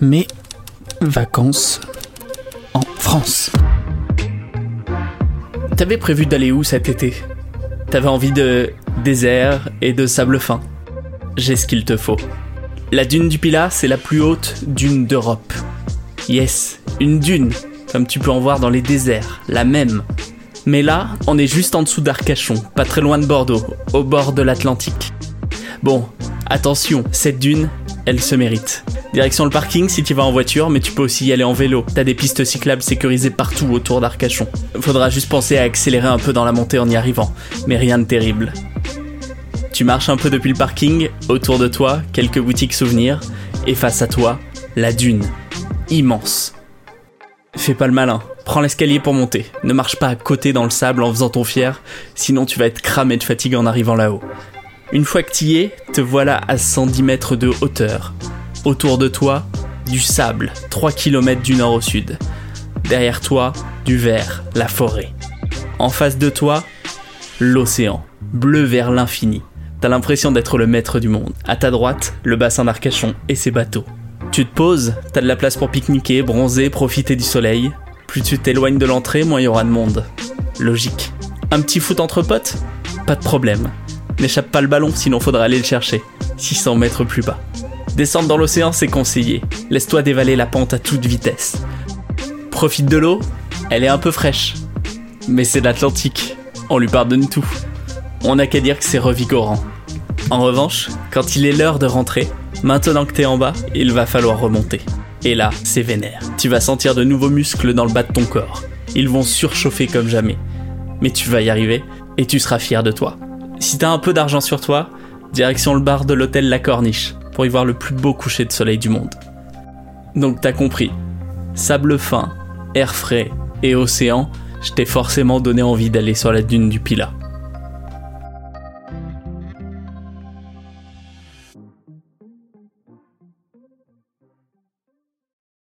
mes vacances en France. T'avais prévu d'aller où cet été? T'avais envie de désert et de sable fin. J'ai ce qu'il te faut. La dune du Pilat, c'est la plus haute dune d'Europe. Yes, une dune, comme tu peux en voir dans les déserts, la même. Mais là, on est juste en dessous d'Arcachon, pas très loin de Bordeaux, au bord de l'Atlantique. Bon, attention, cette dune, elle se mérite. Direction le parking si tu vas en voiture, mais tu peux aussi y aller en vélo. T'as des pistes cyclables sécurisées partout autour d'Arcachon. Faudra juste penser à accélérer un peu dans la montée en y arrivant, mais rien de terrible. Tu marches un peu depuis le parking, autour de toi, quelques boutiques souvenirs, et face à toi, la dune. Immense. Fais pas le malin, prends l'escalier pour monter. Ne marche pas à côté dans le sable en faisant ton fier, sinon tu vas être cramé de fatigue en arrivant là-haut. Une fois que t'y es, te voilà à 110 mètres de hauteur. Autour de toi, du sable, 3 km du nord au sud. Derrière toi, du vert, la forêt. En face de toi, l'océan, bleu vers l'infini. T'as l'impression d'être le maître du monde. À ta droite, le bassin d'Arcachon et ses bateaux. Tu te poses, t'as de la place pour pique-niquer, bronzer, profiter du soleil. Plus tu t'éloignes de l'entrée, moins il y aura de monde. Logique. Un petit foot entre potes? Pas de problème. N'échappe pas le ballon, sinon faudra aller le chercher. 600 mètres plus bas. Descendre dans l'océan, c'est conseillé. Laisse-toi dévaler la pente à toute vitesse. Profite de l'eau, elle est un peu fraîche. Mais c'est l'Atlantique, on lui pardonne tout. On n'a qu'à dire que c'est revigorant. En revanche, quand il est l'heure de rentrer, maintenant que t'es en bas, il va falloir remonter. Et là, c'est vénère. Tu vas sentir de nouveaux muscles dans le bas de ton corps. Ils vont surchauffer comme jamais. Mais tu vas y arriver, et tu seras fier de toi. Si t'as un peu d'argent sur toi, direction le bar de l'hôtel La Corniche pour y voir le plus beau coucher de soleil du monde. Donc t'as compris. Sable fin, air frais et océan, je t'ai forcément donné envie d'aller sur la dune du Pilat.